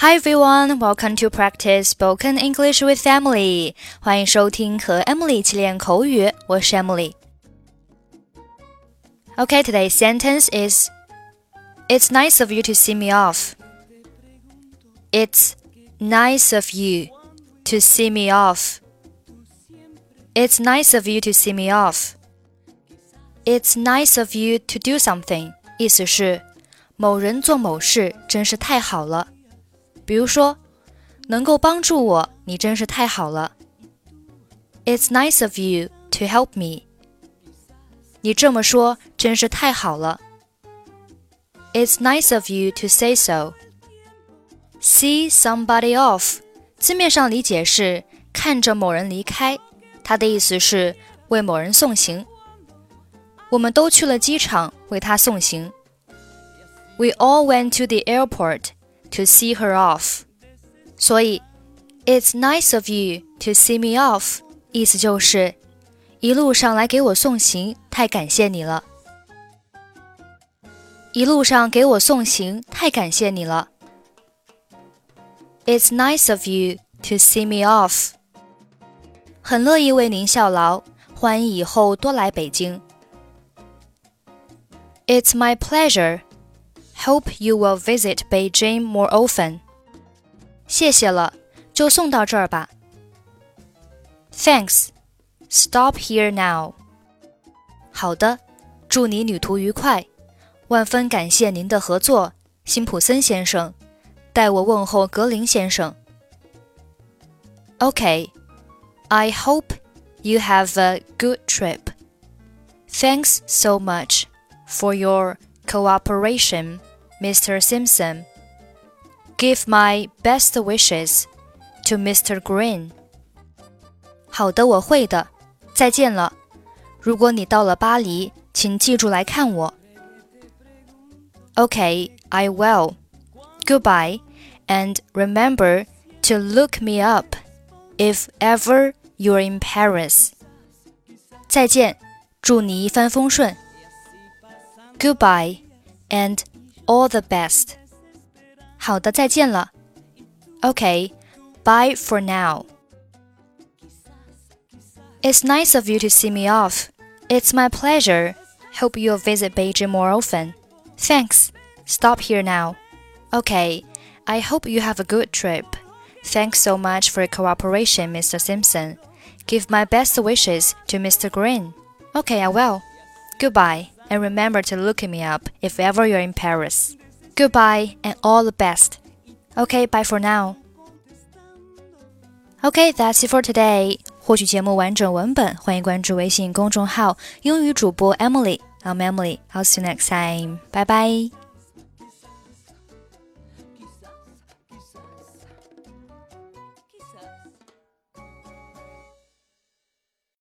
Hi everyone, welcome to practice spoken English with Emily. 欢迎收听和 Emily 一起练口语，我是 Emily。Okay, today's sentence is It's nice of you to see me off. It's nice of you to see me off. It's nice of you to see me off. It's nice of you to do something. 意思是某人做某事真是太好了。 比如说，能够帮助我，你真是太好了。It's nice of you to help me。你这么说真是太好了。It's nice of you to say so。See somebody off，字面上理解是看着某人离开，它的意思是为某人送行。我们都去了机场为他送行。We all went to the airport to see her off。所以，It's nice of you to see me off，意思就是一路上来给我送行，太感谢你了。一路上给我送行，太感谢你了。It's nice of you to see me off。很乐意为您效劳，欢迎以后多来北京。It's my pleasure. Hope you will visit Beijing more often. 谢谢了，就送到这儿吧。Thanks. Stop here now. 好的，祝你旅途愉快。万分感谢您的合作，辛普森先生。代我问候格林先生。Okay. I hope you have a good trip. Thanks so much for your cooperation, Mr. Simpson. Give my best wishes to Mr. Green. 好的，我会的。再见了。如果你到了巴黎，请记住来看我。Okay, I will. Goodbye, and remember to look me up if ever you're in Paris. 再见，祝你一帆风顺。Goodbye, and all the best. 好的，再见了。Okay, bye for now. It's nice of you to see me off. It's my pleasure. Hope you'll visit Beijing more often. Thanks. Stop here now. Okay. I hope you have a good trip. Thanks so much for your cooperation, Mr. Simpson. Give my best wishes to Mr. Green. Okay, I will. Goodbye, and remember to look me up if ever you're in Paris. Goodbye, and all the best. Okay, bye for now. Okay, that's it for today. 获取节目完整文本，欢迎关注微信公众号“英语主播 Emily”。I'm Emily. I'll see you next time. Bye bye.